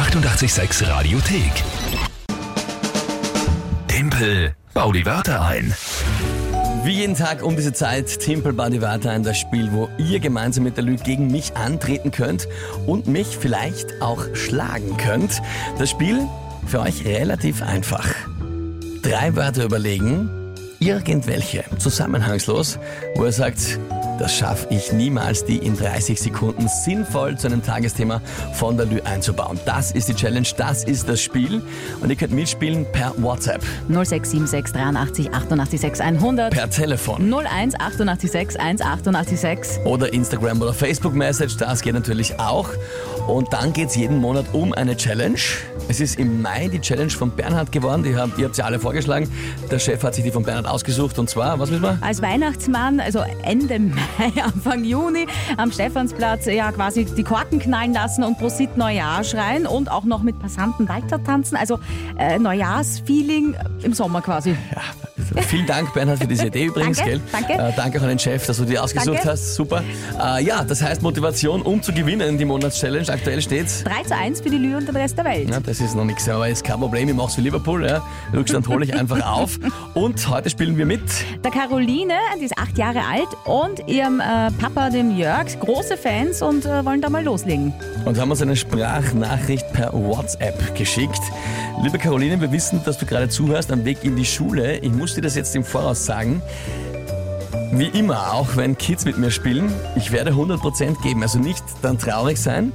886 Radiothek. Tempel, bau die Wörter ein. Wie jeden Tag um diese Zeit Timpel Body Wörter ein das Spiel, wo ihr gemeinsam mit der Lü gegen mich antreten könnt und mich vielleicht auch schlagen könnt. Das Spiel für euch relativ einfach. Drei Wörter überlegen, irgendwelche, zusammenhangslos, wo ihr sagt, das schaffe ich niemals, die in 30 Sekunden sinnvoll zu einem Tagesthema von der Lü einzubauen. Das ist die Challenge, das ist das Spiel. Und ihr könnt mitspielen per WhatsApp, 0676 83 88 6 100. per Telefon 01 88 6 1 88 6. oder Instagram oder Facebook Message. Das geht natürlich auch. Und dann geht es jeden Monat um eine Challenge. Es ist im Mai die Challenge von Bernhard geworden. Die habt, ihr habt sie alle vorgeschlagen. Der Chef hat sich die von Bernhard ausgesucht. Und zwar, was wissen wir? Als Weihnachtsmann, also Ende Mai, Anfang Juni, am Stephansplatz ja quasi die Korken knallen lassen und Prosit Neujahr schreien und auch noch mit Passanten weiter tanzen. Also äh, Neujahrsfeeling im Sommer quasi. Ja, vielen Dank, Bernhard, für diese Idee übrigens. Danke, gell? danke. Äh, danke auch an den Chef, dass du die ausgesucht Danke. hast. Super. Äh, ja, das heißt Motivation, um zu gewinnen, die Monatschallenge. Aktuell steht's. 3 zu 1 für die Lü und den Rest der Welt. Ja, das ist noch nichts, aber ist kein Problem. Ich mach's für Liverpool. Ja. Rückstand hole ich einfach auf. Und heute spielen wir mit. Der Caroline, die ist acht Jahre alt und ihrem äh, Papa, dem Jörg, große Fans und äh, wollen da mal loslegen. und haben uns eine Sprachnachricht per WhatsApp geschickt. Liebe Caroline, wir wissen, dass du gerade zuhörst am Weg in die Schule. Ich muss dir das jetzt im Voraus sagen. Wie immer, auch wenn Kids mit mir spielen, ich werde 100% geben. Also nicht dann traurig sein,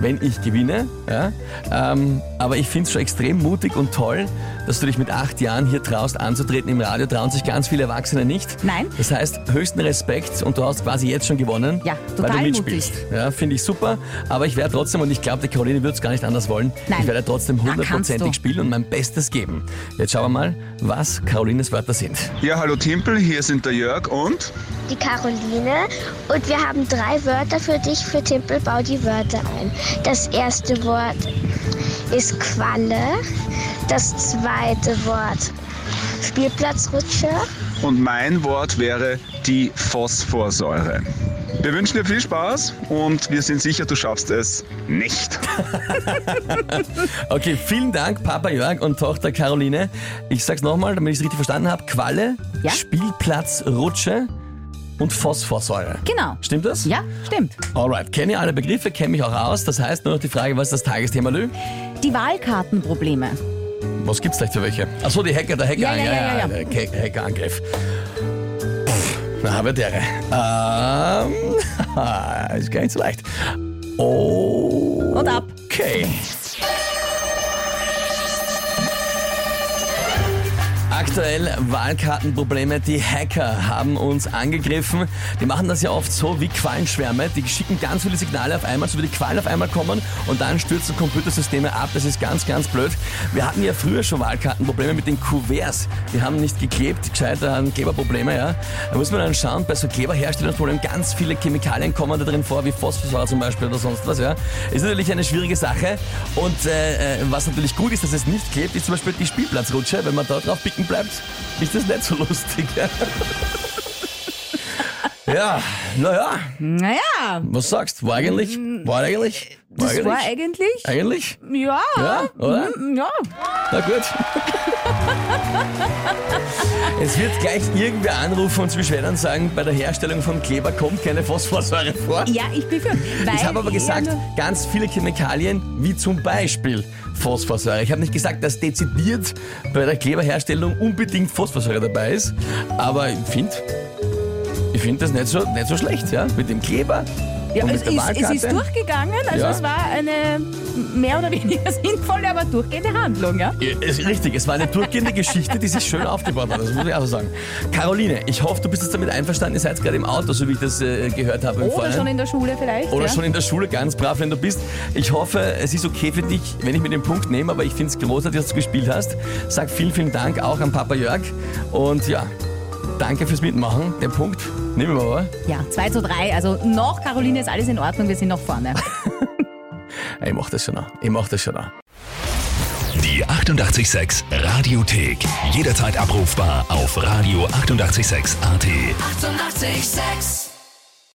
wenn ich gewinne. Ja? Ähm, aber ich finde es schon extrem mutig und toll, dass du dich mit acht Jahren hier traust anzutreten im Radio. Trauen sich ganz viele Erwachsene nicht. Nein. Das heißt, höchsten Respekt und du hast quasi jetzt schon gewonnen, Ja, weil total du mitspielst. mutig. Ja, finde ich super. Aber ich werde trotzdem, und ich glaube, die Caroline wird es gar nicht anders wollen, Nein. ich werde trotzdem Ja, kannst du. hundertprozentig spielen und mein Bestes geben. Jetzt schauen wir mal, was Carolines Wörter sind. Ja, hallo Timpel, hier sind der Jörg und die Caroline und wir haben drei Wörter für dich für Timpel. Bau die Wörter ein. Das erste Wort ist Qualle. Das zweite Wort Spielplatzrutsche. und mein Wort wäre die Phosphorsäure. Wir wünschen dir viel Spaß und wir sind sicher, du schaffst es nicht. Okay, vielen Dank, Papa Jörg und Tochter Caroline. Ich sag's nochmal, damit ich es richtig verstanden habe. Qualle, Ja. Spielplatzrutsche und Phosphorsäure. Genau. Stimmt das? Ja, stimmt. Alright, kenne ich alle Begriffe, kenne mich auch aus. Das heißt nur noch die Frage, was ist das Tagesthema, Lü? Die Wahlkartenprobleme. Was gibt's vielleicht für welche? Achso, die Hacker, der Hacker, Ja, ja, ja, ja, Hack- Hackerangriff. Na, habe der. Ähm, ist gar nicht so leicht. Oh. Und ab. Okay. Aktuell Wahlkartenprobleme. Die Hacker haben uns angegriffen. Die machen das ja oft so wie Quallenschwärme. Die schicken ganz viele Signale auf einmal, so wie die Quallen auf einmal kommen und dann stürzen Computersysteme ab. Das ist ganz, ganz blöd. Wir hatten ja früher schon Wahlkartenprobleme mit den Kuverts. Die haben nicht geklebt, gescheit an Kleberprobleme, ja. Da muss man dann schauen, bei so Kleberherstellungsproblemen ganz viele Chemikalien kommen da drin vor, wie Phosphor zum Beispiel oder sonst was, ja. Ist natürlich eine schwierige Sache. Und äh, äh, was natürlich gut ist, dass es nicht klebt, ist zum Beispiel die Spielplatzrutsche. Wenn man da drauf picken bleibt, ist das nicht so lustig. Ja, ja naja, Naja, was sagst du? War eigentlich? War eigentlich? War das war eigentlich. Eigentlich? Ja. Ja, oder? Mm, Ja. Na gut. Es wird gleich irgendwer anrufen und zwischen und sagen, bei der Herstellung von Kleber kommt keine Phosphorsäure vor. Ja, ich befürchte. Ich habe aber gesagt, ganz viele Chemikalien, wie zum Beispiel Phosphorsäure. Ich habe nicht gesagt, dass dezidiert bei der Kleberherstellung unbedingt Phosphorsäure dabei ist, aber ich finde ich find das nicht so, nicht so schlecht, ja? Mit dem Kleber ja, es, ist, es ist durchgegangen, also Ja. es war eine mehr oder weniger sinnvolle, aber durchgehende Handlung, ja? Ja, ist richtig, es war eine durchgehende Geschichte, die sich schön aufgebaut hat, das muss ich auch so sagen. Caroline, ich hoffe, du bist jetzt damit einverstanden, ihr seid gerade im Auto, so wie ich das äh, gehört habe Oder Vorhinein. schon in der Schule vielleicht. Oder ja? schon in der Schule, ganz brav, wenn du bist. Ich hoffe, es ist okay für dich, wenn ich mir den Punkt nehme, aber ich finde es großartig, dass du gespielt hast. Sag vielen, vielen Dank auch an Papa Jörg. Und ja, danke fürs Mitmachen. Den Punkt nehmen wir mal. Ja, 2 zu 3. Also noch, Caroline, ist alles in Ordnung, wir sind noch vorne. Ich mach das schon noch. Ich mach das schon noch. Die 886 Radiothek. Jederzeit abrufbar auf radio886.at. 886! 886